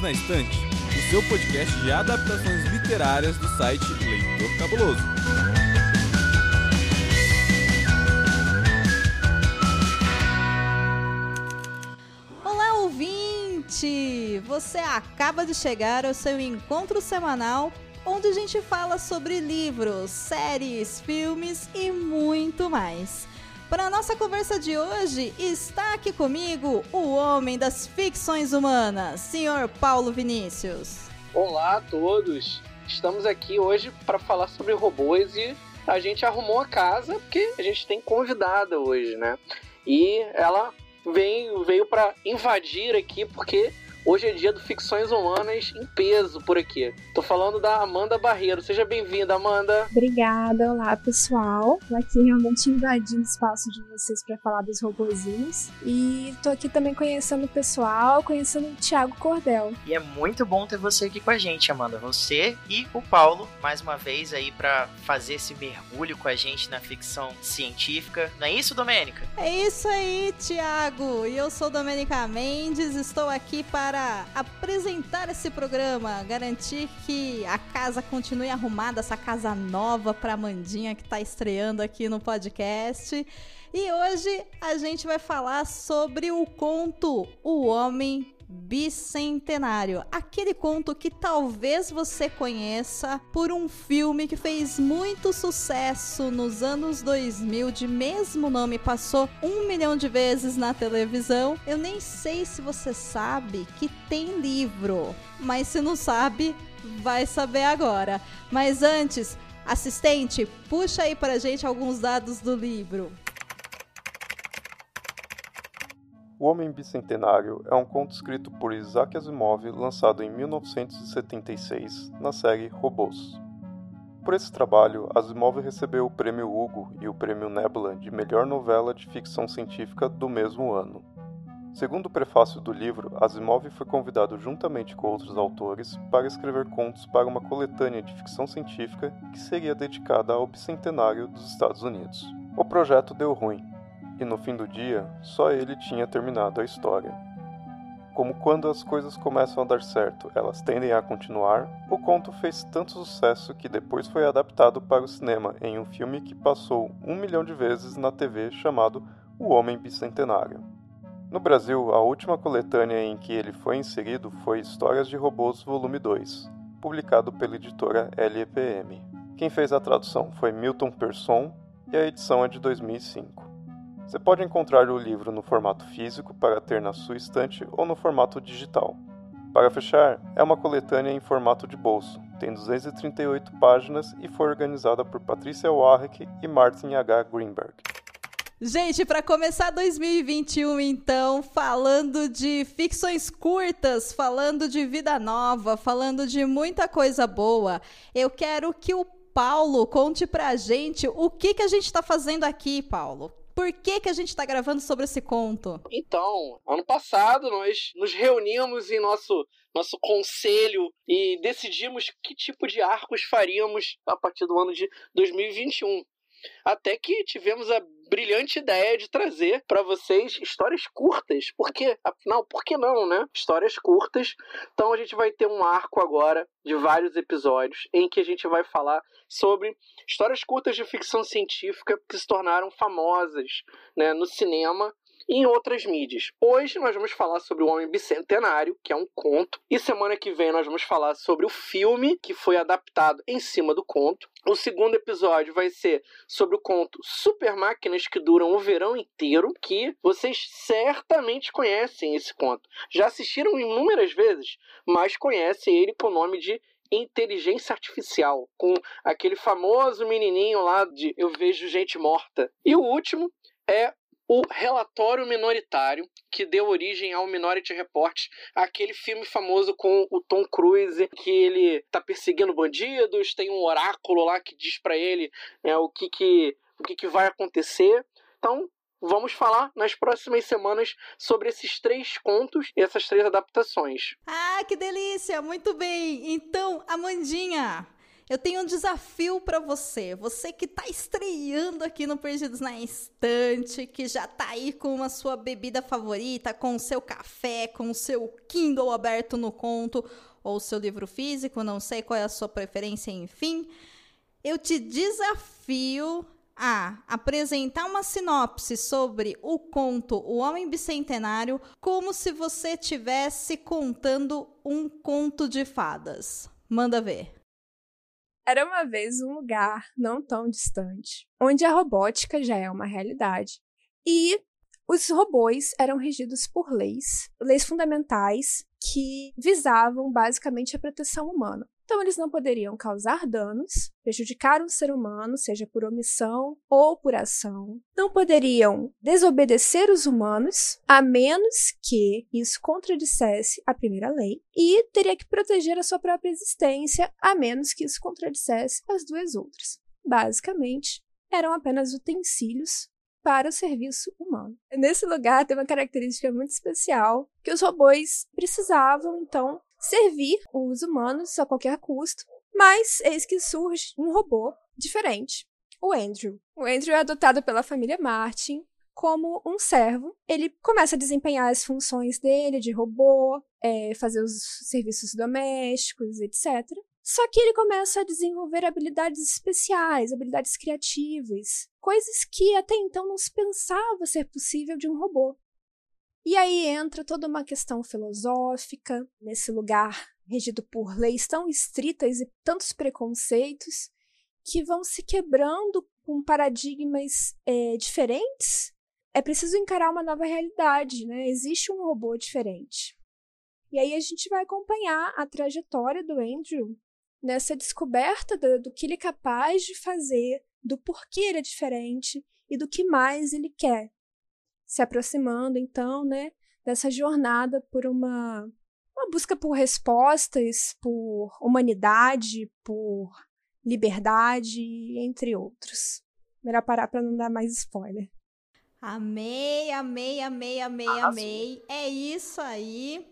Livros na Estante, o seu podcast de adaptações literárias do site Leitor Cabuloso. Olá, ouvinte! Você acaba de chegar ao seu encontro semanal onde a gente fala sobre livros, séries, filmes e muito mais. Para a nossa conversa de hoje, está aqui comigo o homem das ficções humanas, senhor Paulo Vinícius. Olá a todos! Estamos aqui hoje para falar sobre robôs e a gente arrumou a casa porque a gente tem convidada hoje, né? E ela vem, veio para invadir aqui porque Hoje é dia do Ficções Humanas em peso por aqui. Tô falando da Amanda Barreiro. Seja bem-vinda, Amanda. Obrigada. Olá, pessoal. Tô aqui realmente invadindo o espaço de vocês para falar dos robozinhos. E tô aqui também conhecendo o pessoal, conhecendo o Thiago Cordel. E é muito bom ter você aqui com a gente, Amanda. Você e o Paulo, mais uma vez aí para fazer esse mergulho com a gente na ficção científica. Não é isso, Domênica? É isso aí, Thiago. E eu sou Domênica Mendes, estou aqui para para apresentar esse programa, garantir que a casa continue arrumada, essa casa nova para Mandinha que está estreando aqui no podcast. E hoje a gente vai falar sobre o conto O Homem Bicentenário. Aquele conto que talvez você conheça por um filme que fez muito sucesso nos anos 2000, de mesmo nome, passou um milhão de vezes na televisão. Eu nem sei se você sabe que tem livro, mas se não sabe, vai saber agora. Mas antes, assistente, puxa aí pra gente alguns dados do livro. O Homem Bicentenário é um conto escrito por Isaac Asimov lançado em 1976 na série Robôs. Por esse trabalho, Asimov recebeu o Prêmio Hugo e o Prêmio Nebula de melhor novela de ficção científica do mesmo ano. Segundo o prefácio do livro, Asimov foi convidado juntamente com outros autores para escrever contos para uma coletânea de ficção científica que seria dedicada ao bicentenário dos Estados Unidos. O projeto deu ruim, e no fim do dia, só ele tinha terminado a história. Como quando as coisas começam a dar certo, elas tendem a continuar, o conto fez tanto sucesso que depois foi adaptado para o cinema em um filme que passou um milhão de vezes na TV chamado O Homem Bicentenário. No Brasil, a última coletânea em que ele foi inserido foi Histórias de Robôs Volume 2, publicado pela editora LEPM. Quem fez a tradução foi Milton Persson e a edição é de 2005. Você pode encontrar o livro no formato físico para ter na sua estante ou no formato digital. Para fechar, é uma coletânea em formato de bolso, tem 238 páginas e foi organizada por Patrícia Warwick e Martin H. Greenberg. Gente, para começar 2021, então, falando de ficções curtas, falando de vida nova, falando de muita coisa boa, eu quero que o Paulo conte pra gente o que, que a gente está fazendo aqui, Paulo. Por que, que a gente está gravando sobre esse conto? Então, ano passado nós nos reunimos em nosso nosso conselho e decidimos que tipo de arcos faríamos a partir do ano de 2021. Até que tivemos a brilhante ideia de trazer para vocês histórias curtas. Porque, afinal, por que não, né? Histórias curtas. Então a gente vai ter um arco agora de vários episódios em que a gente vai falar sobre histórias curtas de ficção científica que se tornaram famosas né, no cinema em outras mídias. Hoje nós vamos falar sobre o Homem Bicentenário, que é um conto, e semana que vem nós vamos falar sobre o filme que foi adaptado em cima do conto. O segundo episódio vai ser sobre o conto Super Máquinas que duram o verão inteiro, que vocês certamente conhecem esse conto. Já assistiram inúmeras vezes, mas conhecem ele com o nome de inteligência artificial, com aquele famoso menininho lá de Eu Vejo Gente Morta. E o último é o Relatório Minoritário, que deu origem ao Minority Report, aquele filme famoso com o Tom Cruise, que ele tá perseguindo bandidos, tem um oráculo lá que diz para ele né, o, que, que, o que, que vai acontecer. Então, vamos falar nas próximas semanas sobre esses três contos e essas três adaptações. Ah, que delícia! Muito bem! Então, Amandinha, Eu tenho um desafio para você. Você que tá estreando aqui no Perdidos na Estante, que já tá aí com a sua bebida favorita, com o seu café, com o seu Kindle aberto no conto ou o seu livro físico, não sei qual é a sua preferência, enfim. Eu te desafio a apresentar uma sinopse sobre o conto O Homem Bicentenário como se você estivesse contando um conto de fadas. Manda ver. Era uma vez um lugar não tão distante, onde a robótica já é uma realidade. E os robôs eram regidos por leis, leis fundamentais que visavam basicamente a proteção humana. Então, eles não poderiam causar danos, prejudicar um ser humano, seja por omissão ou por ação. Não poderiam desobedecer os humanos, a menos que isso contradissesse a primeira lei. E teria que proteger a sua própria existência, a menos que isso contradissesse as duas outras. Basicamente, eram apenas utensílios para o serviço humano. Nesse lugar tem uma característica muito especial que os robôs precisavam então servir os humanos a qualquer custo, mas eis que surge um robô diferente, o Andrew. O Andrew é adotado pela família Martin como um servo. Ele começa a desempenhar as funções dele de robô, é, fazer os serviços domésticos, etc. Só que ele começa a desenvolver habilidades especiais, habilidades criativas, coisas que até então não se pensava ser possível de um robô. E aí entra toda uma questão filosófica, nesse lugar regido por leis tão estritas e tantos preconceitos, que vão se quebrando com paradigmas é, diferentes. É preciso encarar uma nova realidade, né? Existe um robô diferente. E aí a gente vai acompanhar a trajetória do Andrew nessa descoberta do, do que ele é capaz de fazer, do porquê ele é diferente e do que mais ele quer se aproximando, então, né, dessa jornada por uma, uma busca por respostas, por humanidade, por liberdade, entre outros. Melhor parar para não dar mais spoiler. Amei, amei, amei, amei, amei. É isso aí.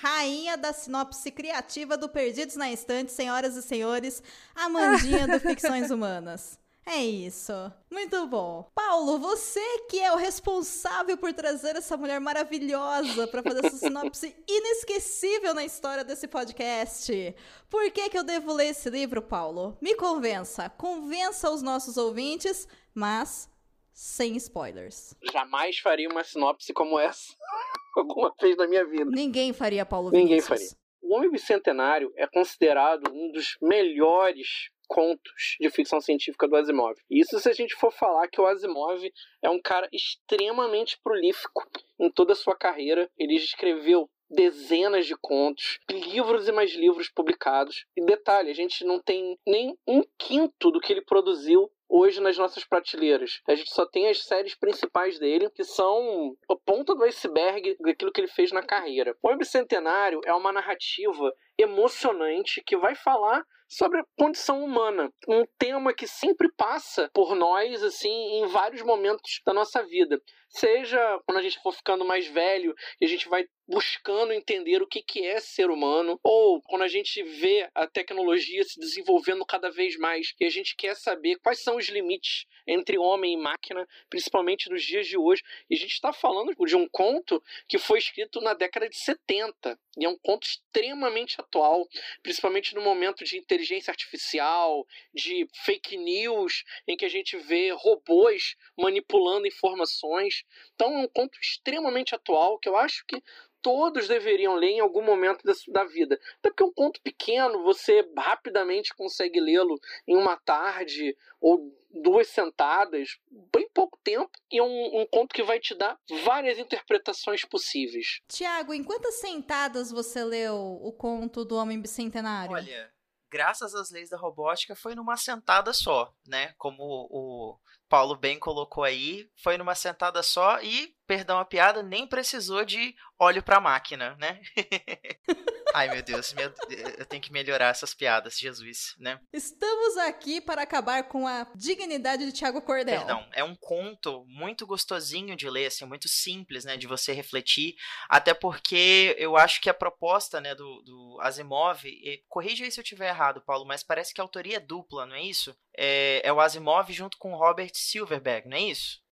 Rainha da sinopse criativa do Perdidos na Estante, senhoras e senhores, Amandinha do Ficções Humanas. É isso. Muito bom. Paulo, você que é o responsável por trazer essa mulher maravilhosa para fazer essa sinopse inesquecível na história desse podcast. Por que, que eu devo ler esse livro, Paulo? Me convença. Convença os nossos ouvintes, mas sem spoilers. Jamais faria uma sinopse como essa alguma vez na minha vida. Ninguém faria, Paulo Ninguém Vinícius. faria. O Homem Bicentenário é considerado um dos melhores contos de ficção científica do Asimov. Isso se a gente for falar que o Asimov é um cara extremamente prolífico em toda a sua carreira. Ele escreveu dezenas de contos, livros e mais livros publicados. E detalhe, a gente não tem nem um quinto do que ele produziu hoje nas nossas prateleiras. A gente só tem as séries principais dele, que são a ponta do iceberg daquilo que ele fez na carreira. O Bicentenário é uma narrativa emocionante que vai falar sobre a condição humana, um tema que sempre passa por nós assim em vários momentos da nossa vida. Seja quando a gente for ficando mais velho e a gente vai buscando entender o que, que é ser humano, ou quando a gente vê a tecnologia se desenvolvendo cada vez mais e a gente quer saber quais são os limites entre homem e máquina, principalmente nos dias de hoje. E a gente está falando de um conto que foi escrito na década de 70 e é um conto extremamente atual, principalmente no momento de inteligência artificial, de fake news, em que a gente vê robôs manipulando informações. Então é um conto extremamente atual que eu acho que todos deveriam ler em algum momento da, vida. Até porque é um conto pequeno, você rapidamente consegue lê-lo em uma tarde ou duas sentadas, bem pouco tempo, e é um, um, conto que vai te dar várias interpretações possíveis. Tiago, em quantas sentadas você leu o conto do Homem Bicentenário? Olha, graças às leis da robótica, foi numa sentada só, né? Como o Paulo bem colocou aí, foi numa sentada só e perdão a piada, nem precisou de óleo pra máquina, né? Ai, meu Deus, meu, eu tenho que melhorar essas piadas, Jesus, né? Estamos aqui para acabar com a dignidade de Tiago Cordel. Perdão, é um conto muito gostosinho de ler, assim, muito simples, né, de você refletir, até porque eu acho que a proposta, né, do, do Asimov, e, corrija aí se eu estiver errado, Paulo, mas parece que a autoria é dupla, não é isso? É, é o Asimov junto com o Robert Silverberg, não é isso?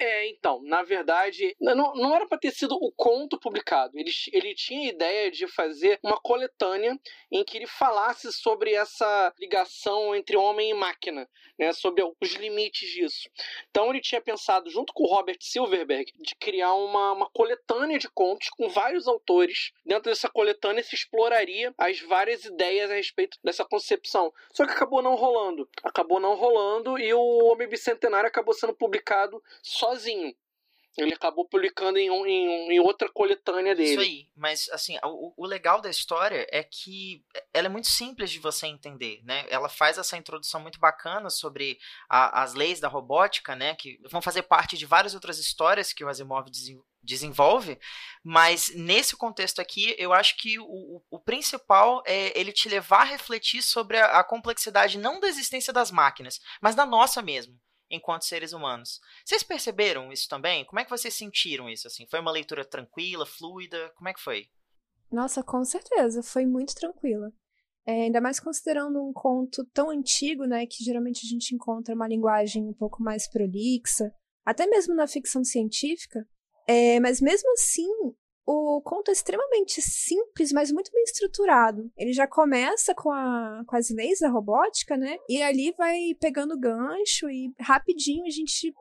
É, então, na verdade, não, não era para ter sido o conto publicado. Ele, ele tinha a ideia de fazer uma coletânea em que ele falasse sobre essa ligação entre homem e máquina, né, sobre os limites disso. Então, ele tinha pensado, junto com o Robert Silverberg, de criar uma, uma coletânea de contos com vários autores. Dentro dessa coletânea se exploraria as várias ideias a respeito dessa concepção. Só que acabou não rolando. Acabou não rolando e o Homem Bicentenário acabou sendo publicado só sozinho. Ele acabou publicando em, um, em, em, outra coletânea dele. Isso aí, mas assim, o, o, legal da história é que ela é muito simples de você entender, né? Ela faz essa introdução muito bacana sobre a, as leis da robótica, né? Que vão fazer parte de várias outras histórias que o Asimov desenvolve, mas nesse contexto aqui, eu acho que o, o principal é ele te levar a refletir sobre a, a complexidade não da existência das máquinas, mas da nossa mesmo enquanto seres humanos. Vocês perceberam isso também? Como é que vocês sentiram isso? Assim, foi uma leitura tranquila, fluida? Como é que foi? Nossa, com certeza, foi muito tranquila. É, ainda mais considerando um conto tão antigo, né, que geralmente a gente encontra uma linguagem um pouco mais prolixa, até mesmo na ficção científica. É, mas mesmo assim, o conto é extremamente simples, mas muito bem estruturado. Ele já começa com, a, com as leis da robótica, né? E ali vai pegando gancho e rapidinho a gente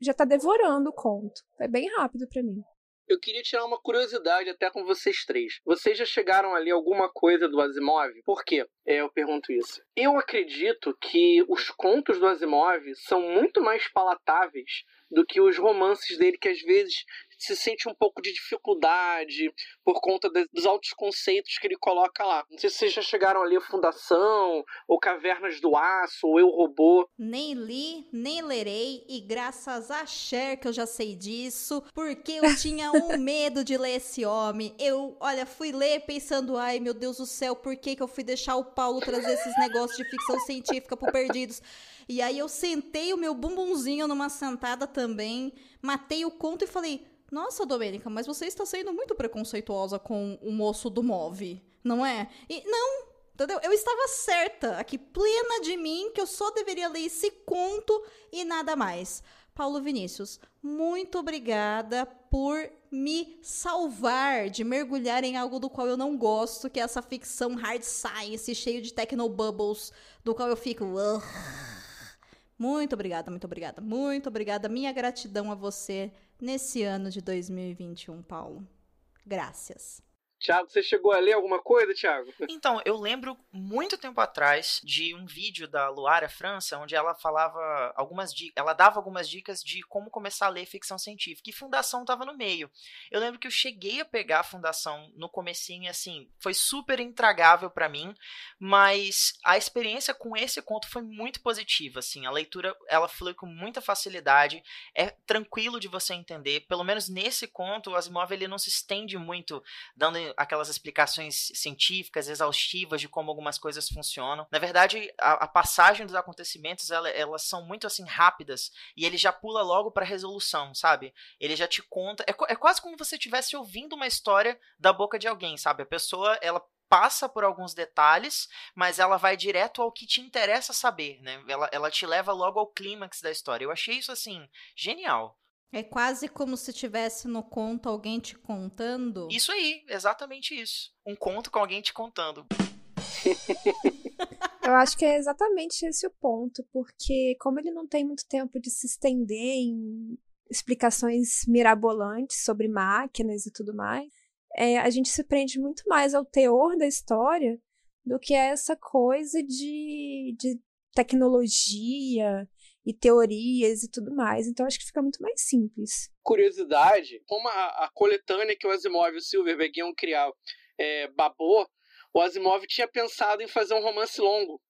já tá devorando o conto. É bem rápido para mim. Eu queria tirar uma curiosidade até com vocês três. Vocês já chegaram ali alguma coisa do Asimov? Por quê? É, eu pergunto isso. Eu acredito que os contos do Asimov são muito mais palatáveis do que os romances dele, que às vezes se sente um pouco de dificuldade por conta de, dos altos conceitos que ele coloca lá. Não sei se vocês já chegaram ali a Fundação, ou Cavernas do Aço, ou Eu Robô. Nem li, nem lerei, e graças a Cher que eu já sei disso, porque eu tinha um medo de ler esse homem. Eu, olha, fui ler pensando, ai meu Deus do céu, por que, que eu fui deixar o Paulo trazer esses negócios de ficção científica pro Perdidos? E aí eu sentei o meu bumbumzinho numa sentada também, matei o conto e falei: nossa, Domênica, mas você está sendo muito preconceituosa com o moço do Move, não é? E não, entendeu? Eu estava certa, aqui plena de mim, que eu só deveria ler esse conto e nada mais. Paulo Vinícius, muito obrigada por me salvar de mergulhar em algo do qual eu não gosto, que é essa ficção hard science, cheio de technobubbles, do qual eu fico. Muito obrigada, muito obrigada, muito obrigada. Minha gratidão a você nesse ano de 2021, Paulo. Graças. Tiago, você chegou a ler alguma coisa, Tiago? Então, eu lembro muito tempo atrás de um vídeo da Luara França, onde ela falava algumas dicas, ela dava algumas dicas de como começar a ler ficção científica, e Fundação estava no meio. Eu lembro que eu cheguei a pegar a Fundação no comecinho, assim, foi super intragável para mim, mas a experiência com esse conto foi muito positiva, assim, a leitura, ela flui com muita facilidade, é tranquilo de você entender, pelo menos nesse conto, o Asimov ele não se estende muito, dando aquelas explicações científicas exaustivas de como algumas coisas funcionam. Na verdade, a, a passagem dos acontecimentos ela, elas são muito assim rápidas e ele já pula logo para resolução, sabe? Ele já te conta. É, é quase como você estivesse ouvindo uma história da boca de alguém, sabe? A pessoa ela passa por alguns detalhes, mas ela vai direto ao que te interessa saber, né? Ela, ela te leva logo ao clímax da história. Eu achei isso assim genial. É quase como se tivesse no conto alguém te contando. Isso aí, exatamente isso. Um conto com alguém te contando. Eu acho que é exatamente esse o ponto, porque como ele não tem muito tempo de se estender em explicações mirabolantes sobre máquinas e tudo mais, é, a gente se prende muito mais ao teor da história do que a essa coisa de, de tecnologia e teorias e tudo mais. Então acho que fica muito mais simples. Curiosidade, como a, a coletânea que o Asimov e o Silverberg iam criar é, babou, o Asimov tinha pensado em fazer um romance longo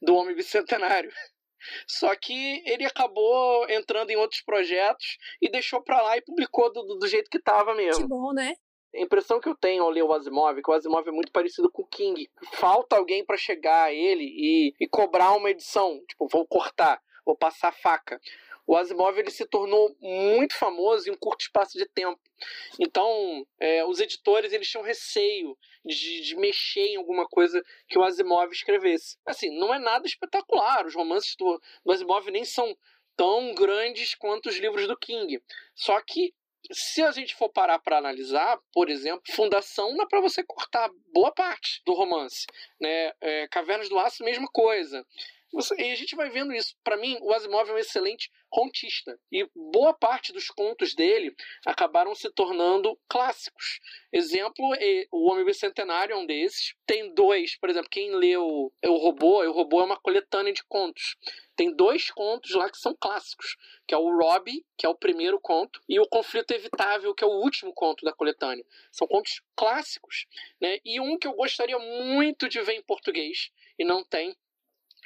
do Homem Bicentenário. Só que ele acabou entrando em outros projetos e deixou pra lá e publicou do, do jeito que tava mesmo. Que bom, né? A impressão que eu tenho ao ler o Asimov é que o Asimov é muito parecido com o King. Falta alguém para chegar a ele e, e cobrar uma edição. Tipo, vou cortar, vou passar faca. O Asimov ele se tornou muito famoso em um curto espaço de tempo. Então, é, os editores eles tinham receio de, de, mexer em alguma coisa que o Asimov escrevesse. Assim, não é nada espetacular. Os romances do, do Asimov nem são tão grandes quanto os livros do King. Só que se a gente for parar para analisar, por exemplo, Fundação dá para você cortar boa parte do romance, né? É, Cavernas do Aço, mesma coisa. E a gente vai vendo isso. Para mim, o Asimov é um excelente contista. E boa parte dos contos dele acabaram se tornando clássicos. Exemplo, O Homem Bicentenário é um desses. Tem dois, por exemplo, quem leu O Robô, O Robô é uma coletânea de contos. Tem dois contos lá que são clássicos, que é o Robbie, que é o primeiro conto, e o Conflito Evitável, que é o último conto da coletânea. São contos clássicos, né? E um que eu gostaria muito de ver em português e não tem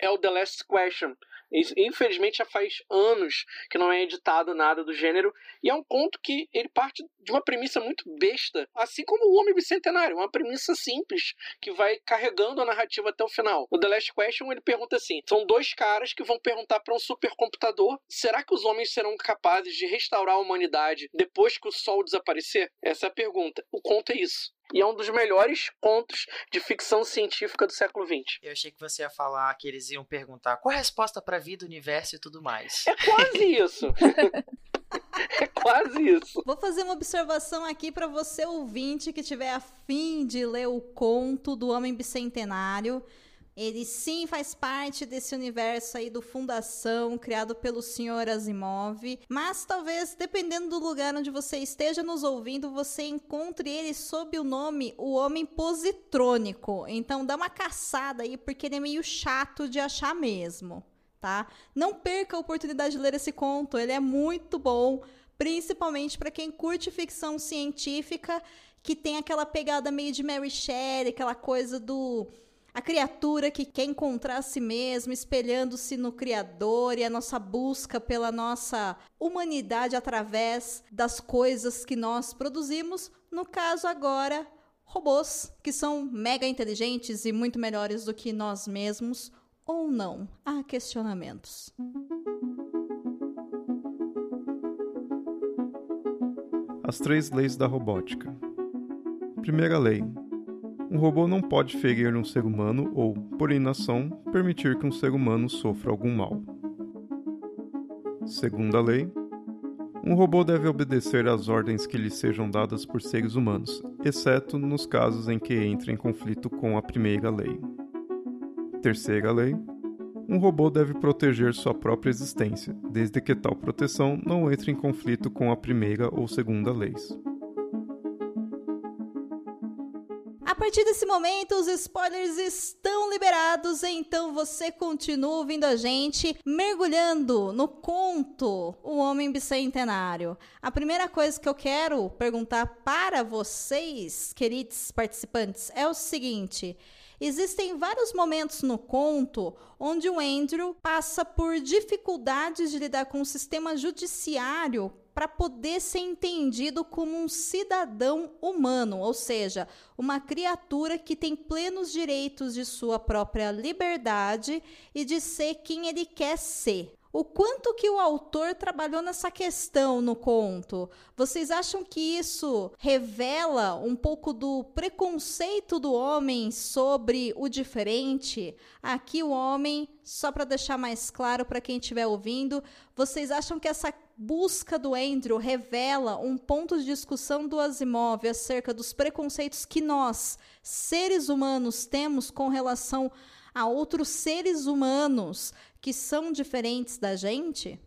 é o The Last Question. Infelizmente já faz anos que não é editado nada do gênero e é um conto que ele parte de uma premissa muito besta, assim como o Homem Bicentenário, uma premissa simples que vai carregando a narrativa até o final. O The Last Question ele pergunta assim: são dois caras que vão perguntar para um supercomputador: será que os homens serão capazes de restaurar a humanidade depois que o Sol desaparecer? Essa é a pergunta. O conto é isso e é um dos melhores contos de ficção científica do século XX. Eu achei que você ia falar que eles iam perguntar qual a resposta para a vida, universo e tudo mais. É quase isso. é quase isso. Vou fazer uma observação aqui para você ouvinte que tiver afim de ler o conto do Homem Bicentenário. Ele sim faz parte desse universo aí do Fundação, criado pelo Sr. Asimov. Mas talvez, dependendo do lugar onde você esteja nos ouvindo, você encontre ele sob o nome O Homem Positrônico. Então dá uma caçada aí, porque ele é meio chato de achar mesmo, tá? Não perca a oportunidade de ler esse conto, ele é muito bom, principalmente para quem curte ficção científica, que tem aquela pegada meio de Mary Shelley, aquela coisa do a criatura que quer encontrar a si mesmo, espelhando-se no Criador e a nossa busca pela nossa humanidade através das coisas que nós produzimos. No caso, agora, robôs que são mega inteligentes e muito melhores do que nós mesmos, ou não? Há questionamentos. As três leis da robótica. Primeira lei: um robô não pode ferir um ser humano ou, por inação, permitir que um ser humano sofra algum mal. Segunda lei, um robô deve obedecer às ordens que lhe sejam dadas por seres humanos, exceto nos casos em que entre em conflito com a primeira lei. Terceira lei, um robô deve proteger sua própria existência, desde que tal proteção não entre em conflito com a primeira ou segunda leis. Partir desse momento, os spoilers estão liberados, então você continua ouvindo a gente, mergulhando no conto O Homem Bicentenário. A primeira coisa que eu quero perguntar para vocês, queridos participantes, é o seguinte. Existem vários momentos no conto onde o Andrew passa por dificuldades de lidar com o sistema judiciário para poder ser entendido como um cidadão humano, ou seja, uma criatura que tem plenos direitos de sua própria liberdade e de ser quem ele quer ser. O quanto que o autor trabalhou nessa questão no conto? Vocês acham que isso revela um pouco do preconceito do homem sobre o diferente? Aqui o homem, só para deixar mais claro para quem estiver ouvindo, vocês acham que essa busca do Andrew revela um ponto de discussão do Asimov acerca dos preconceitos que nós, seres humanos, temos com relação a outros seres humanos que são diferentes da gente?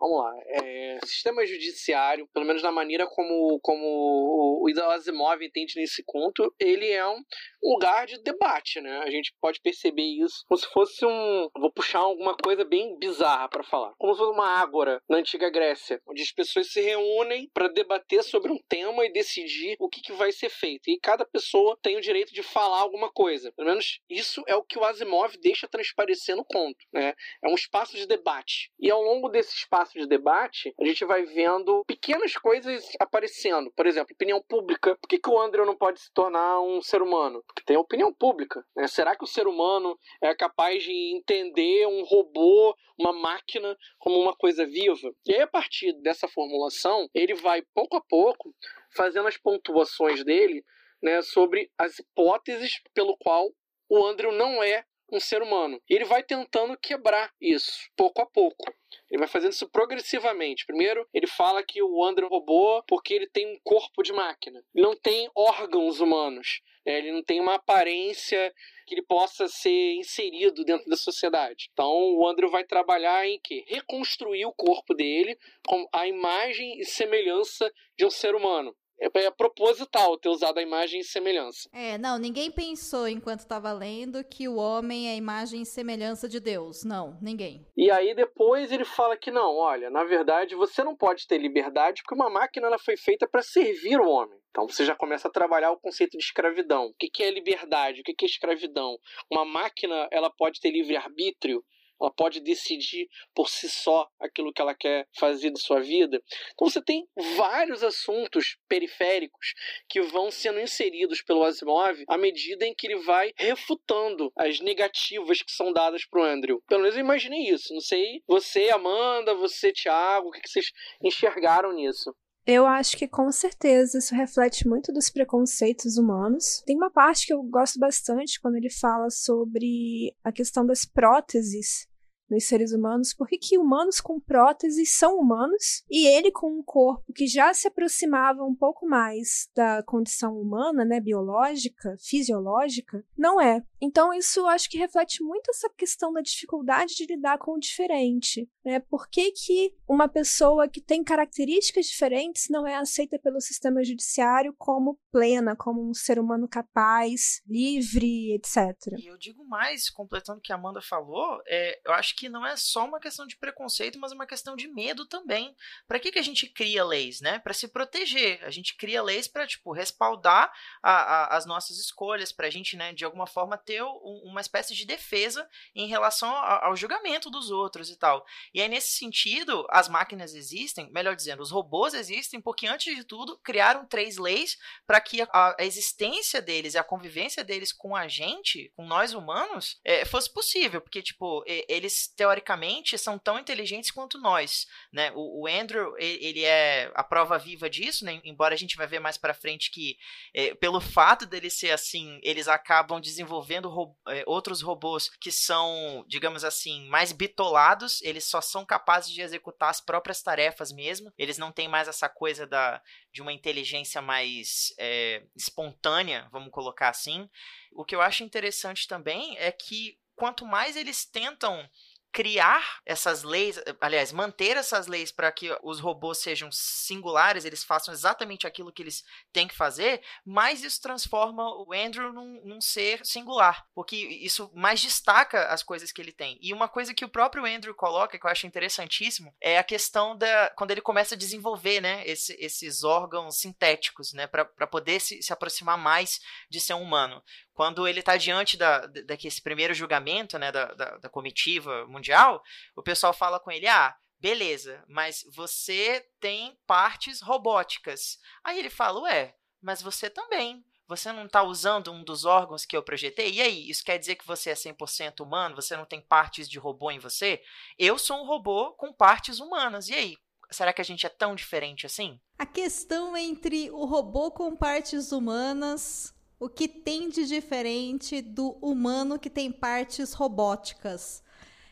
Vamos lá. É, sistema judiciário, pelo menos na maneira como, como o Asimov entende nesse conto, ele é um lugar de debate, né? A gente pode perceber isso como se fosse um. Vou puxar alguma coisa bem bizarra para falar. Como se fosse uma ágora na antiga Grécia, onde as pessoas se reúnem para debater sobre um tema e decidir o que, que vai ser feito. E cada pessoa tem o direito de falar alguma coisa. Pelo menos isso é o que o Asimov deixa transparecer no conto, né? É um espaço de debate. E ao longo desse espaço de debate, a gente vai vendo pequenas coisas aparecendo. Por exemplo, opinião pública. Por que, que o Andrew não pode se tornar um ser humano? Porque tem opinião pública. Né? Será que o ser humano é capaz de entender um robô, uma máquina, como uma coisa viva? E aí, a partir dessa formulação, ele vai pouco a pouco fazendo as pontuações dele né, sobre as hipóteses pelo qual o Andrew não é um ser humano. E ele vai tentando quebrar isso, pouco a pouco. Ele vai fazendo isso progressivamente. Primeiro, ele fala que o Andrew é um robô porque ele tem um corpo de máquina. Ele não tem órgãos humanos. Né? Ele não tem uma aparência que ele possa ser inserido dentro da sociedade. Então, o Andrew vai trabalhar em que? Reconstruir o corpo dele com a imagem e semelhança de um ser humano. É, é proposital ter usado a imagem e semelhança. É, não, ninguém pensou enquanto estava lendo que o homem é a imagem e semelhança de Deus. Não, ninguém. E aí depois ele fala que não, olha, na verdade você não pode ter liberdade porque uma máquina ela foi feita para servir o homem. Então você já começa a trabalhar o conceito de escravidão. O que é liberdade? O que é escravidão? Uma máquina ela pode ter livre arbítrio ela pode decidir por si só aquilo que ela quer fazer de sua vida. Então você tem vários assuntos periféricos que vão sendo inseridos pelo Asimov à medida em que ele vai refutando as negativas que são dadas para o Andrew. Pelo menos eu imaginei isso. Não sei você, Amanda, você, Thiago, o que vocês enxergaram nisso? Eu acho que com certeza isso reflete muito dos preconceitos humanos. Tem uma parte que eu gosto bastante quando ele fala sobre a questão das próteses nos seres humanos, por que humanos com próteses são humanos e ele com um corpo que já se aproximava um pouco mais da condição humana, né, biológica, fisiológica, não é. Então isso acho que reflete muito essa questão da dificuldade de lidar com o diferente, né? Por que, que uma pessoa que tem características diferentes não é aceita pelo sistema judiciário como plena, como um ser humano capaz, livre, etc. E eu digo mais, completando o que a Amanda falou, é, eu acho que não é só uma questão de preconceito, mas uma questão de medo também. Para que, que a gente cria leis, né? Para se proteger. A gente cria leis para tipo respaldar a, a, as nossas escolhas, para a gente, né, de alguma forma ter um, uma espécie de defesa em relação ao, ao julgamento dos outros e tal. E aí nesse sentido, as máquinas existem, melhor dizendo, os robôs existem porque antes de tudo criaram três leis para que a, a, existência deles e a convivência deles com a gente, com nós humanos, é, fosse possível, porque tipo eles teoricamente, são tão inteligentes quanto nós, né? O, o Andrew, ele é a prova viva disso, né? Embora a gente vai ver mais para frente que, é, pelo fato dele ser assim, eles acabam desenvolvendo ro é, outros robôs que são, digamos assim, mais bitolados, eles só são capazes de executar as próprias tarefas mesmo, eles não têm mais essa coisa da, de uma inteligência mais é, espontânea, vamos colocar assim. O que eu acho interessante também é que quanto mais eles tentam criar essas leis, aliás, manter essas leis para que os robôs sejam singulares, eles façam exatamente aquilo que eles têm que fazer, mais isso transforma o Andrew num, num, ser singular, porque isso mais destaca as coisas que ele tem. E uma coisa que o próprio Andrew coloca, que eu acho interessantíssimo, é a questão da quando ele começa a desenvolver, né, esse, esses órgãos sintéticos, né, para poder se, se aproximar mais de ser um humano quando ele está diante da, daquele primeiro julgamento, né, da, da, da, comitiva mundial, o pessoal fala com ele, ah, beleza, mas você tem partes robóticas. Aí ele fala, ué, mas você também. Você não está usando um dos órgãos que eu projetei? E aí, isso quer dizer que você é 100% humano? Você não tem partes de robô em você? Eu sou um robô com partes humanas. E aí, será que a gente é tão diferente assim? A questão entre o robô com partes humanas o que tem de diferente do humano que tem partes robóticas.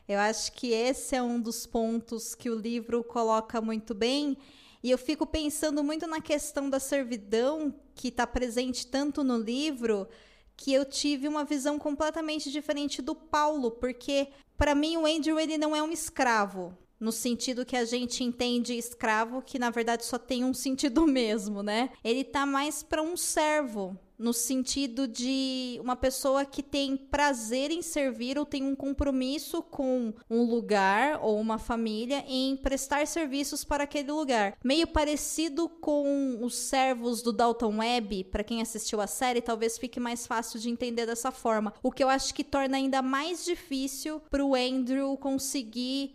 Eu acho que esse é um dos pontos que o livro coloca muito bem. E eu fico pensando muito na questão da servidão, que está presente tanto no livro, que eu tive uma visão completamente diferente do Paulo, porque para mim o Andrew ele não é um escravo. no sentido que a gente entende escravo, que na verdade só tem um sentido mesmo, né? Ele tá mais para um servo, no sentido de uma pessoa que tem prazer em servir ou tem um compromisso com um lugar ou uma família em prestar serviços para aquele lugar. Meio parecido com os servos do Dalton Webb, para quem assistiu a série, talvez fique mais fácil de entender dessa forma. O que eu acho que torna ainda mais difícil para o Andrew conseguir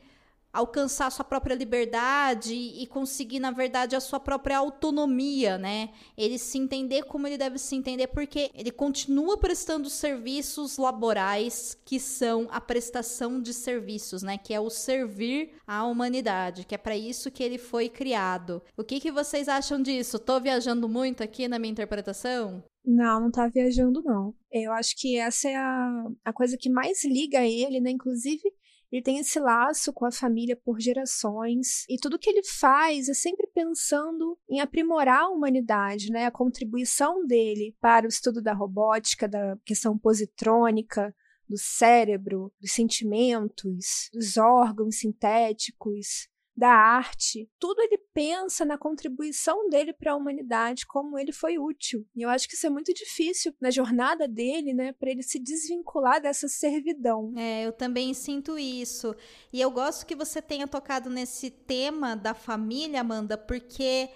alcançar sua própria liberdade e conseguir, na verdade, a sua própria autonomia, né? Ele se entender como ele deve se entender, porque ele continua prestando serviços laborais que são a prestação de serviços, né? Que é o servir à humanidade, que é para isso que ele foi criado. O que, que vocês acham disso? Tô viajando muito aqui na minha interpretação? Não, não tá viajando, não. Eu acho que essa é a, a coisa que mais liga ele, né? Inclusive, ele tem esse laço com a família por gerações e tudo que ele faz é sempre pensando em aprimorar a humanidade, né? A contribuição dele para o estudo da robótica, da questão positrônica, do cérebro, dos sentimentos, dos órgãos sintéticos, da arte, tudo ele pensa na contribuição dele para a humanidade, como ele foi útil. E eu acho que isso é muito difícil na jornada dele, né, para ele se desvincular dessa servidão. É, eu também sinto isso. E eu gosto que você tenha tocado nesse tema da família, Amanda, porque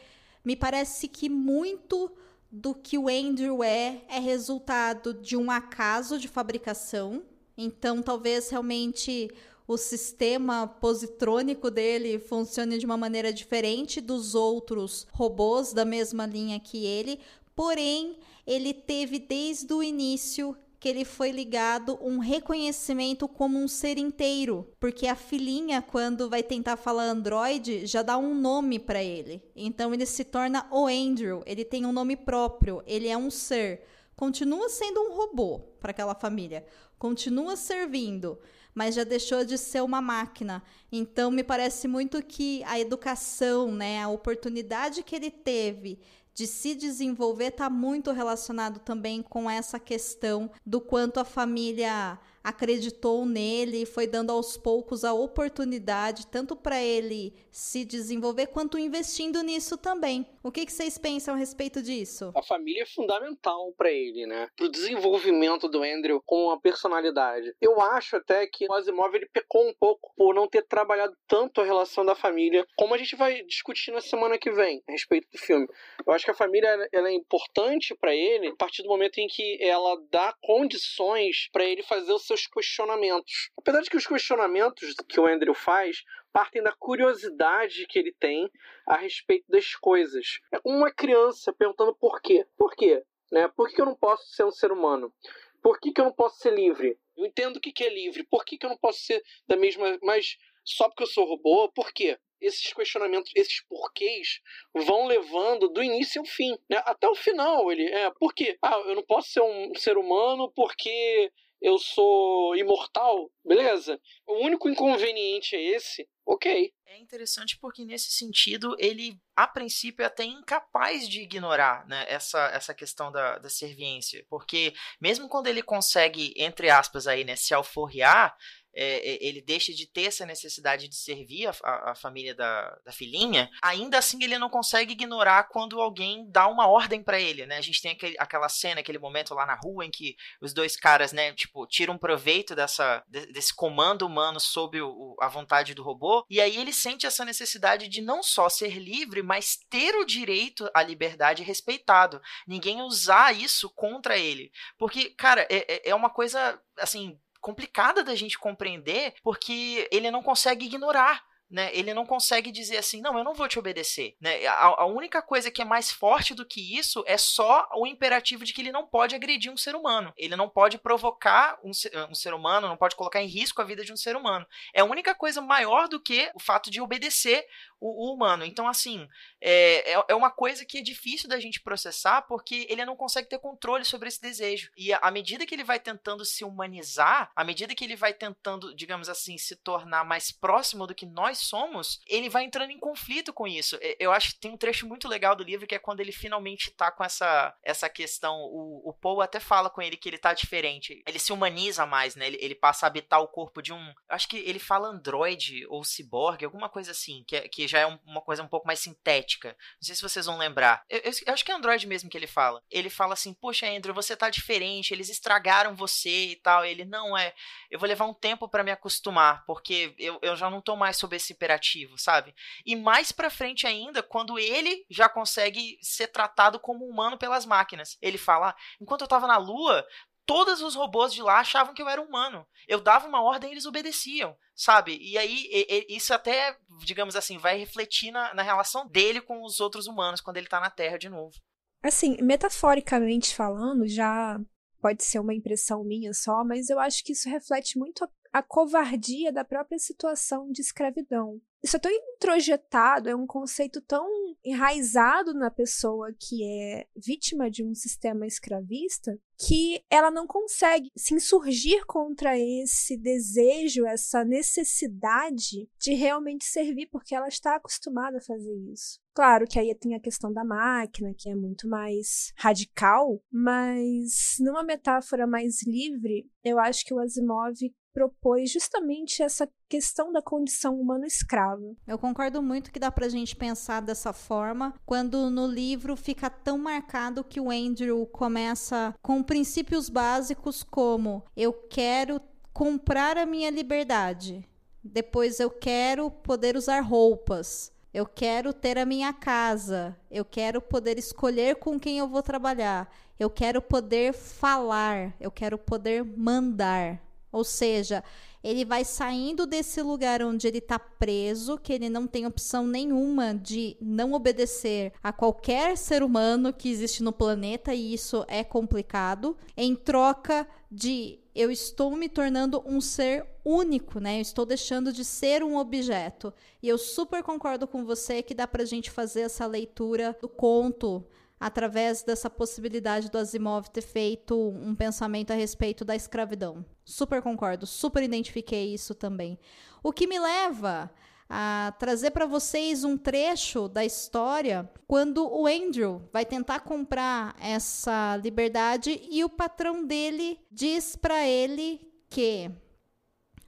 me parece que muito do que o Andrew é é resultado de um acaso de fabricação. Então, talvez realmente o sistema positrônico dele funcione de uma maneira diferente dos outros robôs da mesma linha que ele, porém, ele teve desde o início que ele foi ligado um reconhecimento como um ser inteiro, porque a filhinha quando vai tentar falar Android já dá um nome para ele. Então ele se torna o Andrew, ele tem um nome próprio, ele é um ser. Continua sendo um robô para aquela família, continua servindo, mas já deixou de ser uma máquina. Então me parece muito que a educação, né, a oportunidade que ele teve de se desenvolver está muito relacionado também com essa questão do quanto a família acreditou nele e foi dando aos poucos a oportunidade, tanto para ele se desenvolver, quanto investindo nisso também. O que, que vocês pensam a respeito disso? A família é fundamental para ele, né? Pro desenvolvimento do Andrew como uma personalidade. Eu acho até que o Asimov ele pecou um pouco por não ter trabalhado tanto a relação da família, como a gente vai discutir na semana que vem a respeito do filme. Eu acho que a família ela é importante para ele a partir do momento em que ela dá condições para ele fazer os seus seus questionamentos. Apesar de que os questionamentos que o Andrew faz partem da curiosidade que ele tem a respeito das coisas. É como uma criança perguntando por quê. Por quê? Né? Por que eu não posso ser um ser humano? Por que, que eu não posso ser livre? Eu entendo o que, que é livre. Por que, que eu não posso ser da mesma. Mas só porque eu sou robô? Por quê? esses questionamentos, esses porquês vão levando do início ao fim, né? Até o final, ele é, por quê? Ah, eu não posso ser um ser humano porque eu sou imortal, beleza? O único inconveniente é esse, ok. É interessante porque, nesse sentido, ele, a princípio, é até incapaz de ignorar né, essa, essa questão da, da serviência. Porque, mesmo quando ele consegue, entre aspas, aí, né, se alforriar, é, ele deixa de ter essa necessidade de servir a, a, a, família da, da filhinha, ainda assim ele não consegue ignorar quando alguém dá uma ordem para ele, né? A gente tem aquele, aquela cena, aquele momento lá na rua em que os dois caras, né, tipo, tiram proveito dessa, desse comando humano sob o, a vontade do robô, e aí ele sente essa necessidade de não só ser livre, mas ter o direito à liberdade respeitado. Ninguém usar isso contra ele. Porque, cara, é, é, é uma coisa, assim, complicada da gente compreender, porque ele não consegue ignorar né? Ele não consegue dizer assim, não, eu não vou te obedecer, né? A, a, única coisa que é mais forte do que isso é só o imperativo de que ele não pode agredir um ser humano. Ele não pode provocar um, um ser humano, não pode colocar em risco a vida de um ser humano. É a única coisa maior do que o fato de obedecer o, o humano. Então, assim, é, é, é uma coisa que é difícil da gente processar porque ele não consegue ter controle sobre esse desejo. E à medida que ele vai tentando se humanizar, à medida que ele vai tentando, digamos assim, se tornar mais próximo do que nós somos, ele vai entrando em conflito com isso. Eu acho que tem um trecho muito legal do livro que é quando ele finalmente tá com essa, essa questão. O, o Paul até fala com ele que ele tá diferente. Ele se humaniza mais, né? Ele, ele passa a habitar o corpo de um. Acho que ele fala androide ou ciborgue, alguma coisa assim, que, é, já é uma coisa um pouco mais sintética. Não sei se vocês vão lembrar. Eu, eu, eu acho que é androide mesmo que ele fala. Ele fala assim: Poxa, Andrew, você tá diferente, eles estragaram você e tal. ele, não, é. Eu vou levar um tempo para me acostumar, porque eu, eu já não tô mais sob esse imperativo, sabe? E mais pra frente ainda, quando ele já consegue ser tratado como humano pelas máquinas. Ele fala: ah, enquanto eu tava na Lua, todos os robôs de lá achavam que eu era humano. Eu dava uma ordem e eles obedeciam, sabe? E aí, e, e, isso até, digamos assim, vai refletir na, na, relação dele com os outros humanos quando ele tá na Terra de novo. Assim, metaforicamente falando, já pode ser uma impressão minha só, mas eu acho que isso reflete muito a, covardia da própria situação de escravidão. Isso é tão introjetado, é um conceito tão enraizado na pessoa que é vítima de um sistema escravista, que ela não consegue se insurgir contra esse desejo, essa necessidade de realmente servir, porque ela está acostumada a fazer isso. Claro que aí tem a questão da máquina, que é muito mais radical, mas numa metáfora mais livre, eu acho que o Asimov propôs justamente essa questão da condição humana escrava. Eu concordo muito que dá pra gente pensar dessa forma, quando no livro fica tão marcado que o Andrew começa com princípios básicos como eu quero comprar a minha liberdade. Depois eu quero poder usar roupas. Eu quero ter a minha casa. Eu quero poder escolher com quem eu vou trabalhar. Eu quero poder falar. Eu quero poder mandar. Ou seja, ele vai saindo desse lugar onde ele está preso, que ele não tem opção nenhuma de não obedecer a qualquer ser humano que existe no planeta, e isso é complicado, em troca de eu estou me tornando um ser único, né? Eu estou deixando de ser um objeto. E eu super concordo com você que dá para a gente fazer essa leitura do conto através dessa possibilidade do Asimov ter feito um pensamento a respeito da escravidão. Super concordo, super identifiquei isso também. O que me leva a trazer para vocês um trecho da história quando o Andrew vai tentar comprar essa liberdade e o patrão dele diz para ele que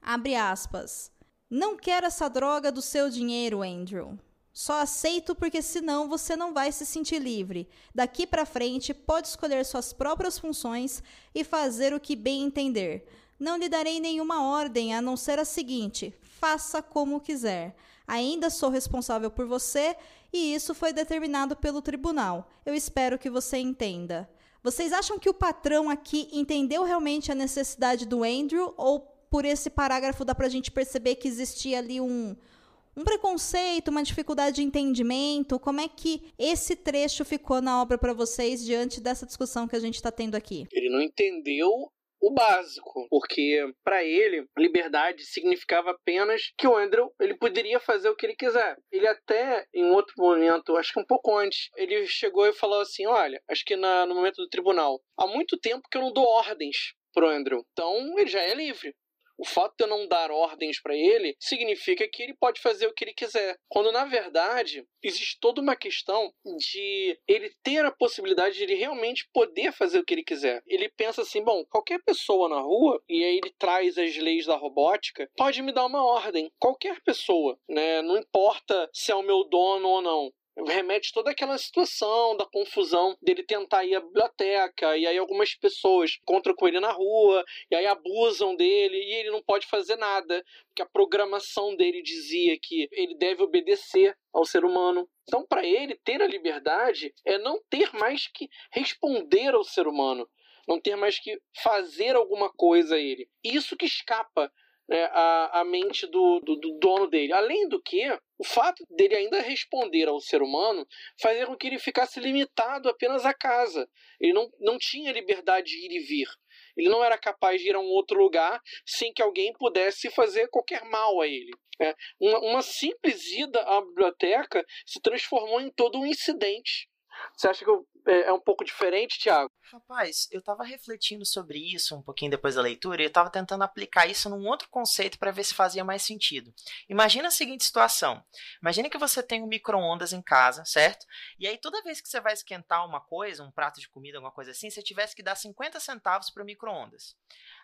abre aspas, não quero essa droga do seu dinheiro, Andrew. Só aceito porque senão você não vai se sentir livre. Daqui para frente, pode escolher suas próprias funções e fazer o que bem entender. Não lhe darei nenhuma ordem a não ser a seguinte: faça como quiser. Ainda sou responsável por você e isso foi determinado pelo tribunal. Eu espero que você entenda. Vocês acham que o patrão aqui entendeu realmente a necessidade do Andrew ou por esse parágrafo dá para a gente perceber que existia ali um, um preconceito, uma dificuldade de entendimento? Como é que esse trecho ficou na obra para vocês diante dessa discussão que a gente está tendo aqui? Ele não entendeu o básico, porque para ele liberdade significava apenas que o Andrew ele poderia fazer o que ele quiser. Ele até em outro momento, acho que um pouco antes, ele chegou e falou assim: "Olha, acho que na, no momento do tribunal, há muito tempo que eu não dou ordens pro Andrew. Então ele já é livre. O fato de eu não dar ordens para ele significa que ele pode fazer o que ele quiser. Quando na verdade existe toda uma questão de ele ter a possibilidade de ele realmente poder fazer o que ele quiser. Ele pensa assim: bom, qualquer pessoa na rua, e aí ele traz as leis da robótica, pode me dar uma ordem. Qualquer pessoa, né? Não importa se é o meu dono ou não remete toda aquela situação da confusão dele tentar ir à biblioteca, e aí algumas pessoas encontram com ele na rua, e aí abusam dele, e ele não pode fazer nada, porque a programação dele dizia que ele deve obedecer ao ser humano. Então, para ele, ter a liberdade é não ter mais que responder ao ser humano, não ter mais que fazer alguma coisa a ele. Isso que escapa né, a, a mente do, do, do, dono dele. Além do que, o fato dele ainda responder ao ser humano fazia com que ele ficasse limitado apenas à casa. Ele não, não tinha liberdade de ir e vir. Ele não era capaz de ir a um outro lugar sem que alguém pudesse fazer qualquer mal a ele. É, uma, uma simples ida à biblioteca se transformou em todo um incidente. Você acha que é, é um pouco diferente, Thiago? Rapaz, eu tava refletindo sobre isso um pouquinho depois da leitura e eu tava tentando aplicar isso num outro conceito para ver se fazia mais sentido. Imagina a seguinte situação: imagina que você tem um micro-ondas em casa, certo? E aí toda vez que você vai esquentar uma coisa, um prato de comida, alguma coisa assim, você tivesse que dar 50 centavos pro micro-ondas.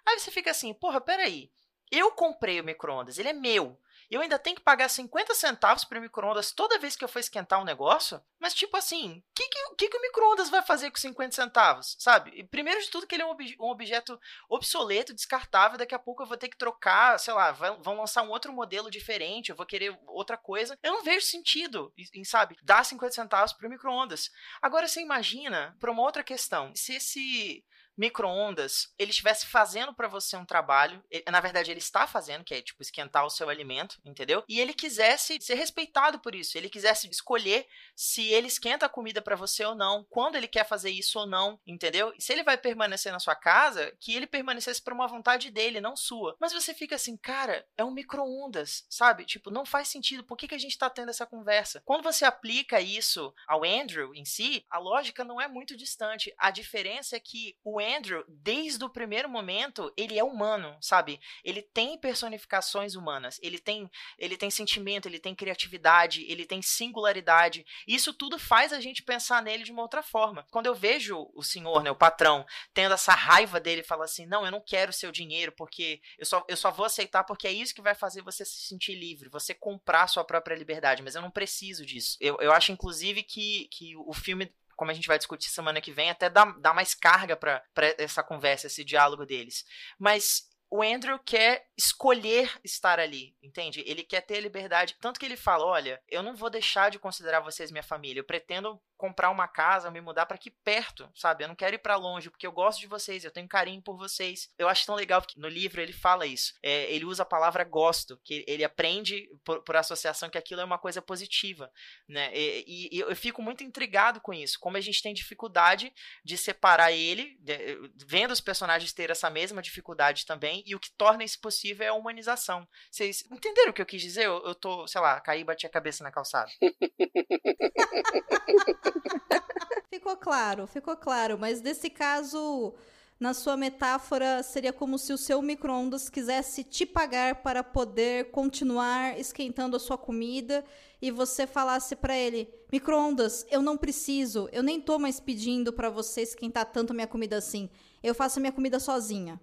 Aí você fica assim, porra, peraí. Eu comprei o micro-ondas, ele é meu eu ainda tenho que pagar 50 centavos para micro-ondas toda vez que eu for esquentar um negócio? Mas, tipo assim, o que, que, que, o micro-ondas vai fazer com 50 centavos? Sabe? Primeiro de tudo, que ele é um, ob um, objeto obsoleto, descartável. Daqui a pouco eu vou ter que trocar, sei lá, vai, vão lançar um outro modelo diferente, eu vou querer outra coisa. Eu não vejo sentido em, sabe, dar 50 centavos para micro-ondas. Agora, você imagina, para uma outra questão, se esse micro-ondas ele estivesse fazendo para você um trabalho, ele, na verdade ele está fazendo, que é tipo esquentar o seu alimento, entendeu? E ele quisesse ser respeitado por isso, ele quisesse escolher se ele esquenta a comida para você ou não, quando ele quer fazer isso ou não, entendeu? E se ele vai permanecer na sua casa, que ele permanecesse por uma vontade dele, não sua. Mas você fica assim, cara, é um micro-ondas, sabe? Tipo, não faz sentido, por que, que a gente tá tendo essa conversa? Quando você aplica isso ao Andrew em si, a lógica não é muito distante. A diferença é que o Andrew, desde o primeiro momento, ele é humano, sabe? Ele tem personificações humanas, ele tem, ele tem sentimento, ele tem criatividade, ele tem singularidade. Isso tudo faz a gente pensar nele de uma outra forma. Quando eu vejo o senhor, né, o patrão, tendo essa raiva dele, fala assim: "Não, eu não quero seu dinheiro porque eu só, eu só vou aceitar porque é isso que vai fazer você se sentir livre, você comprar sua própria liberdade, mas eu não preciso disso". Eu, eu acho inclusive que, que o filme como a gente vai discutir semana que vem, até dá, dá mais carga para essa conversa, esse diálogo deles. Mas o Andrew quer escolher estar ali, entende? Ele quer ter liberdade. Tanto que ele fala: olha, eu não vou deixar de considerar vocês minha família. Eu pretendo comprar uma casa, me mudar para aqui perto, sabe? Eu não quero ir para longe porque eu gosto de vocês, eu tenho carinho por vocês. Eu acho tão legal que no livro ele fala isso. É, ele usa a palavra gosto, que ele aprende por, por, associação que aquilo é uma coisa positiva, né? E, e, eu fico muito intrigado com isso, como a gente tem dificuldade de separar ele, de, vendo os personagens ter essa mesma dificuldade também, e o que torna isso possível é a humanização. Vocês entenderam o que eu quis dizer? Eu, eu tô, sei lá, caí e bati a cabeça na calçada. ficou claro, ficou claro. Mas nesse caso, na sua metáfora, seria como se o seu micro-ondas quisesse te pagar para poder continuar esquentando a sua comida e você falasse para ele: micro-ondas, eu não preciso, eu nem tô mais pedindo para você esquentar tanto minha comida assim. Eu faço minha comida sozinha.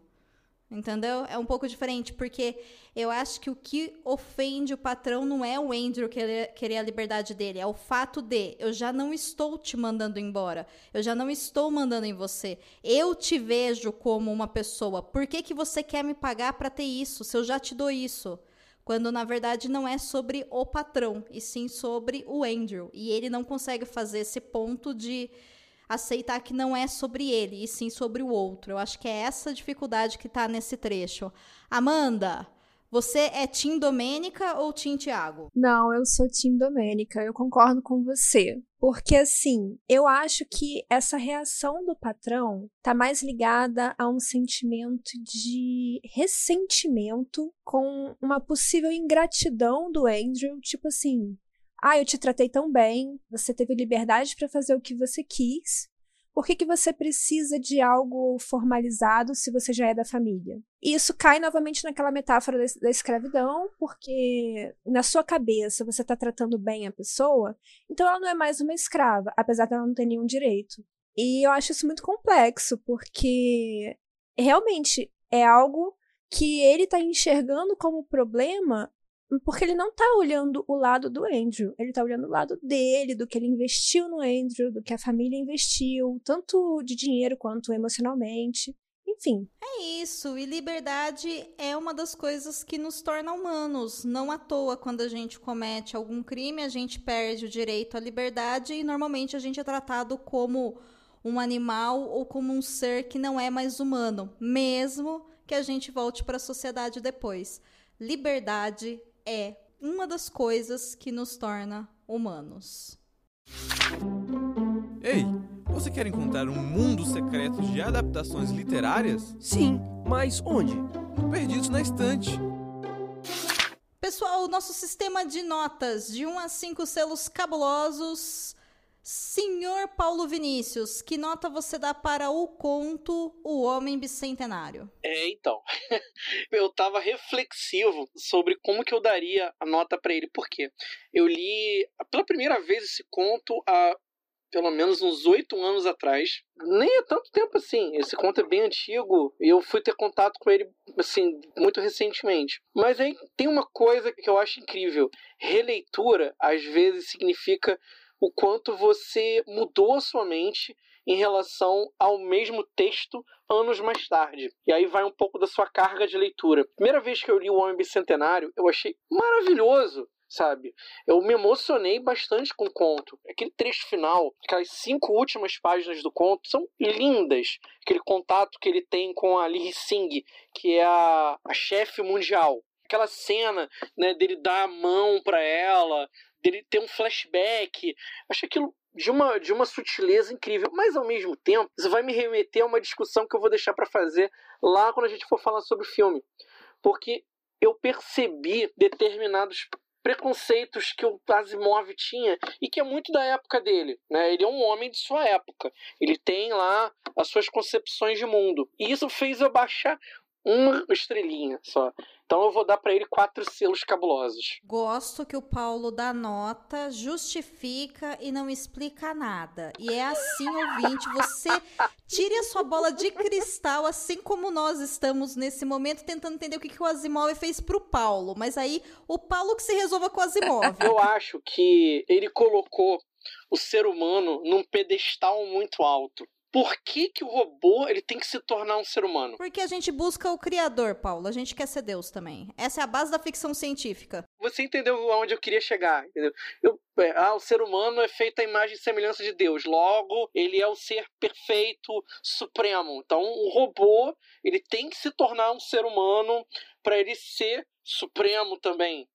Entendeu? É um pouco diferente, porque eu acho que o que ofende o patrão não é o Andrew querer, querer a liberdade dele, é o fato de eu já não estou te mandando embora, eu já não estou mandando em você. Eu te vejo como uma pessoa. Por que, que você quer me pagar para ter isso, se eu já te dou isso? Quando na verdade não é sobre o patrão, e sim sobre o Andrew. E ele não consegue fazer esse ponto de aceitar que não é sobre ele, e sim sobre o outro. Eu acho que é essa dificuldade que está nesse trecho. Amanda, você é Tim Domênica ou Tim Tiago? Não, eu sou Tim Domênica, eu concordo com você. Porque, assim, eu acho que essa reação do patrão tá mais ligada a um sentimento de ressentimento com uma possível ingratidão do Andrew. Tipo assim, ah, eu te tratei tão bem, você teve liberdade para fazer o que você quis. Por que, que você precisa de algo formalizado se você já é da família? E isso cai novamente naquela metáfora da, da escravidão, porque na sua cabeça você está tratando bem a pessoa, então ela não é mais uma escrava, apesar de ela não ter nenhum direito. E eu acho isso muito complexo, porque realmente é algo que ele está enxergando como problema porque ele não tá olhando o lado do Andrew, ele tá olhando o lado dele, do que ele investiu no Andrew, do que a família investiu, tanto de dinheiro quanto emocionalmente. Enfim. É isso, e liberdade é uma das coisas que nos torna humanos. Não à toa, quando a gente comete algum crime, a gente perde o direito à liberdade e normalmente a gente é tratado como um animal ou como um ser que não é mais humano, mesmo que a gente volte para a sociedade depois. Liberdade é uma das coisas que nos torna humanos. Ei, você quer encontrar um mundo secreto de adaptações literárias? Sim, mas onde? Perdidos na Estante Pessoal, o nosso sistema de notas de 1 a 5 selos cabulosos. Senhor Paulo Vinícius, que nota você dá para o conto O Homem Bicentenário? É, então. eu tava reflexivo sobre como que eu daria a nota para ele. Por quê? Eu li pela primeira vez esse conto há pelo menos uns oito anos atrás. Nem é tanto tempo assim. Esse conto é bem antigo e eu fui ter contato com ele assim muito recentemente. Mas aí tem uma coisa que eu acho incrível. Releitura às vezes significa o quanto você mudou a sua mente em relação ao mesmo texto anos mais tarde. E aí vai um pouco da sua carga de leitura. Primeira vez que eu li O Homem Bicentenário, eu achei maravilhoso sabe? Eu me emocionei bastante com o conto. Aquele trecho final, aquelas cinco últimas páginas do conto são lindas. Aquele contato que ele tem com a Lee Singh, que é a, a chefe mundial. Aquela cena né, dele dar a mão para ela, dele ter um flashback. Acho aquilo de uma, de uma sutileza incrível, mas ao mesmo tempo, isso vai me remeter a uma discussão que eu vou deixar para fazer lá quando a gente for falar sobre o filme. Porque eu percebi determinados preconceitos que o Asimov tinha e que é muito da época dele, né? Ele é um homem de sua época. Ele tem lá as suas concepções de mundo. E isso fez eu baixar uma estrelinha só. Então eu vou dar para ele quatro selos cabulosos. Gosto que o Paulo dá nota, justifica e não explica nada. E é assim, ouvinte, você tire a sua bola de cristal, assim como nós estamos nesse momento tentando entender o que, que o Asimov fez pro Paulo. Mas aí, o Paulo que se resolva com o Asimov. Eu acho que ele colocou o ser humano num pedestal muito alto por que, que o robô ele tem que se tornar um ser humano? Porque a gente busca o criador, Paulo. A gente quer ser Deus também. Essa é a base da ficção científica. Você entendeu aonde eu queria chegar? Entendeu? Eu, é, ah, o ser humano é feito à imagem e semelhança de Deus. Logo, ele é o ser perfeito, supremo. Então, o robô ele tem que se tornar um ser humano para ele ser supremo também.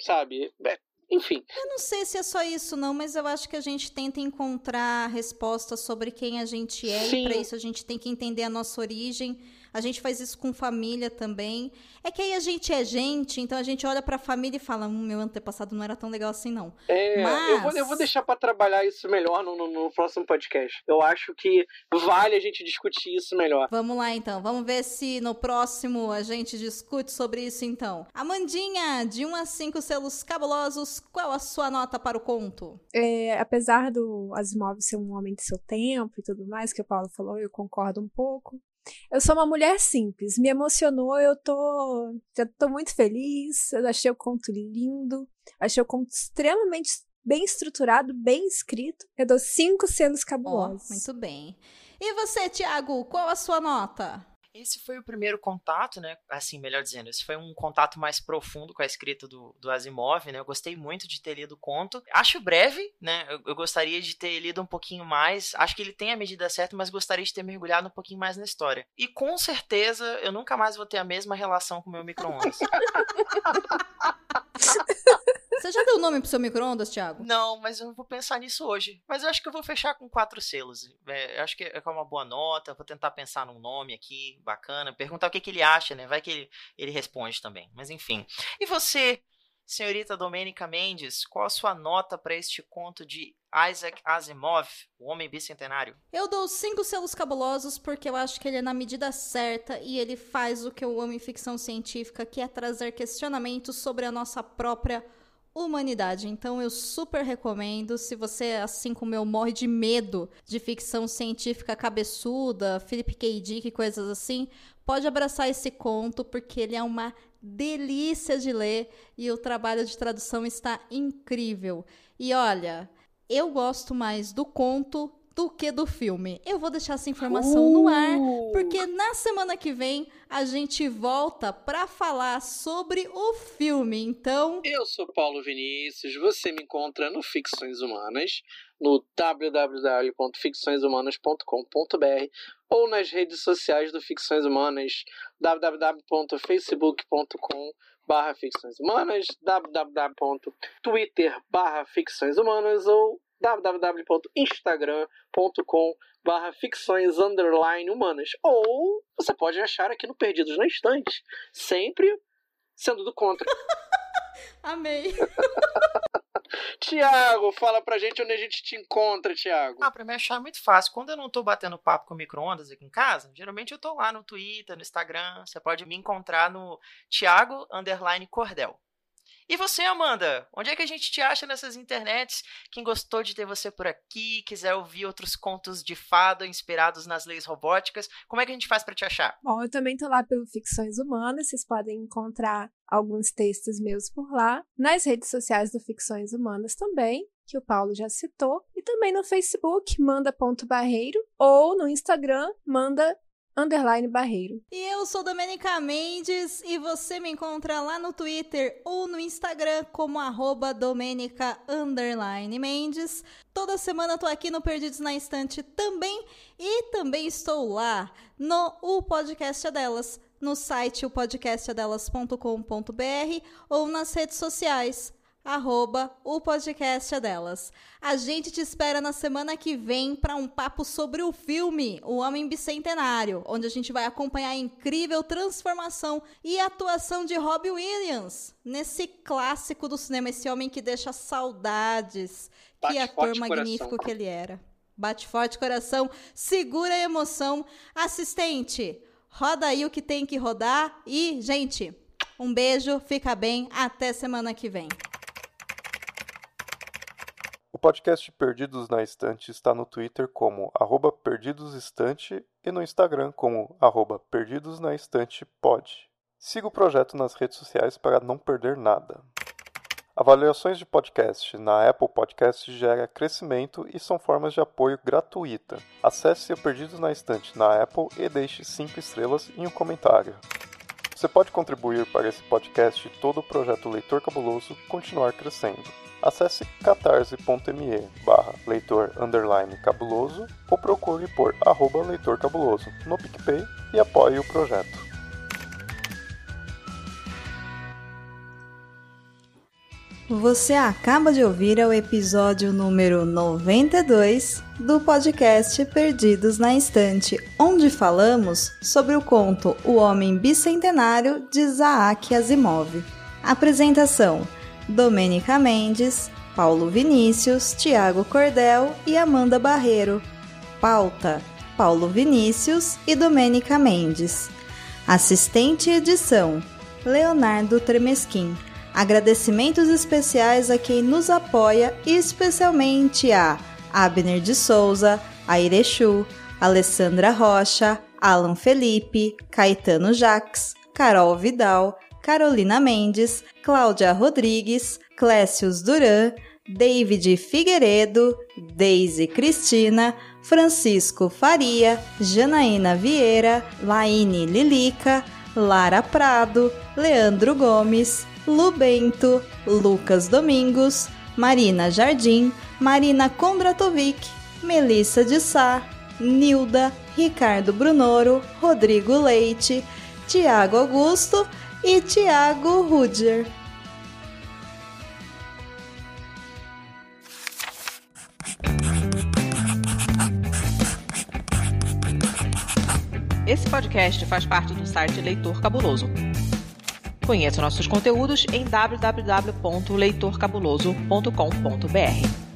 Sabe? É enfim. Eu não sei se é só isso, não, mas eu acho que a gente tenta encontrar respostas sobre quem a gente é, Sim. e para isso a gente tem que entender a nossa origem. A gente faz isso com família também. É que aí a gente é gente, então a gente olha pra família e fala: hum, meu antepassado não era tão legal assim, não. É, Mas... eu, vou, eu vou deixar para trabalhar isso melhor no, no, no, próximo podcast. Eu acho que vale a gente discutir isso melhor. Vamos lá, então. Vamos ver se no próximo a gente discute sobre isso, então. Amandinha, de 1 a 5 selos cabulosos, qual a sua nota para o conto? É, apesar do Asimov ser um homem de seu tempo e tudo mais, que o Paulo falou, eu concordo um pouco. Eu sou uma mulher simples, me emocionou, eu tô, já tô muito feliz, eu achei o conto lindo, achei o conto extremamente bem estruturado, bem escrito. Eu dou cinco selos cabulosos. Oh, muito bem. E você, Tiago, qual a sua nota? Esse foi o primeiro contato, né? Assim, melhor dizendo, esse foi um contato mais profundo com a escrita do, do Asimov, né? Eu gostei muito de ter lido o conto. Acho breve, né? Eu, eu, gostaria de ter lido um pouquinho mais. Acho que ele tem a medida certa, mas gostaria de ter mergulhado um pouquinho mais na história. E com certeza eu nunca mais vou ter a mesma relação com o meu micro-ondas. Você já deu nome pro seu micro-ondas, Thiago? Não, mas eu vou pensar nisso hoje. Mas eu acho que eu vou fechar com quatro selos. É, eu acho que é uma boa nota. Vou tentar pensar num nome aqui, bacana. Perguntar o que, que ele acha, né? Vai que ele, ele responde também. Mas enfim. E você, senhorita Domênica Mendes, qual a sua nota para este conto de Isaac Asimov, o Homem Bicentenário? Eu dou cinco selos cabulosos porque eu acho que ele é na medida certa e ele faz o que eu amo em ficção científica, que é trazer questionamentos sobre a nossa própria humanidade. Então eu super recomendo. Se você, assim como eu, morre de medo de ficção científica cabeçuda, Philip K. Dick e coisas assim, pode abraçar esse conto porque ele é uma delícia de ler e o trabalho de tradução está incrível. E olha, eu gosto mais do conto do que do filme. Eu vou deixar essa informação uh! no ar, uh! porque na semana que vem a gente volta para falar sobre o filme. Então, eu sou Paulo Vinícius, você me encontra no Ficções Humanas, no www.ficçõeshumanas.com.br ou nas redes sociais do Ficções Humanas, www.facebook.com barra ficções humanas, www.twitter barra ficções humanas ou www.instagram.com barra ficções underline humanas. Ou você pode achar aqui no Perdidos na Estante, sempre sendo do contra. Amei. Tiago, fala pra gente onde a gente te encontra, Tiago. Ah, pra me achar é muito fácil. Quando eu não tô batendo papo com micro-ondas aqui em casa, geralmente eu tô lá no Twitter, no Instagram. Você pode me encontrar no Thiago Underline Cordel. E você, Amanda? Onde é que a gente te acha nessas internets? Quem gostou de ter você por aqui, quiser ouvir outros contos de fada inspirados nas leis robóticas, como é que a gente faz para te achar? Bom, eu também tô lá pelo Ficções Humanas, vocês podem encontrar alguns textos meus por lá, nas redes sociais do Ficções Humanas também, que o Paulo já citou, e também no Facebook, manda.barreiro, ou no Instagram, manda underline barreiro. E eu sou Domenica Mendes e você me encontra lá no Twitter ou no Instagram como arroba Domenica underline Mendes. Toda semana eu tô aqui no Perdidos na Estante também e também estou lá no O Podcast é Delas, no site opodcastadelas.com.br ou nas redes sociais arroba o podcast é delas. A gente te espera na semana que vem para um papo sobre o filme O Homem Bicentenário, onde a gente vai acompanhar a incrível transformação e atuação de Robbie Williams nesse clássico do cinema, esse homem que deixa saudades. Bate que ator magnífico coração. que ele era. Bate forte coração, segura a emoção. Assistente, roda aí o que tem que rodar e, gente, um beijo, fica bem, até semana que vem. O podcast Perdidos na Estante está no Twitter como arroba perdidosestante e no Instagram como arroba perdidosnaestantepod. Siga o projeto nas redes sociais para não perder nada. Avaliações de podcast na Apple Podcast gera crescimento e são formas de apoio gratuita. Acesse a Perdidos na Estante na Apple e deixe 5 estrelas e um comentário. Você pode contribuir para esse podcast e todo o projeto Leitor Cabuloso continuar crescendo. Acesse catarse.me barra leitor underline cabuloso ou procure por arroba leitor cabuloso no PicPay e apoie o projeto. Você acaba de ouvir o episódio número 92 do podcast Perdidos na Estante, onde falamos sobre o conto O Homem Bicentenário de Isaac Asimov. Apresentação: Domênica Mendes, Paulo Vinícius, Tiago Cordel e Amanda Barreiro. Pauta: Paulo Vinícius e Domênica Mendes. Assistente edição: Leonardo Tremesquim. Agradecimentos especiais a quem nos apoia, especialmente a Abner de Souza, a Irechu, Alessandra Rocha, Alan Felipe, Caetano Jaques, Carol Vidal, Carolina Mendes, Cláudia Rodrigues, Clécius Duran, David Figueiredo, Deise Cristina, Francisco Faria, Janaína Vieira, Laine Lilica, Lara Prado, Leandro Gomes, Lu Bento, Lucas Domingos, Marina Jardim, Marina Kondratovic, Melissa de Sá, Nilda, Ricardo Brunoro, Rodrigo Leite, Tiago Augusto e Tiago Rudier. Esse podcast faz parte do site Leitor Cabuloso. Conheça nossos conteúdos em www.leitorcabuloso.com.br.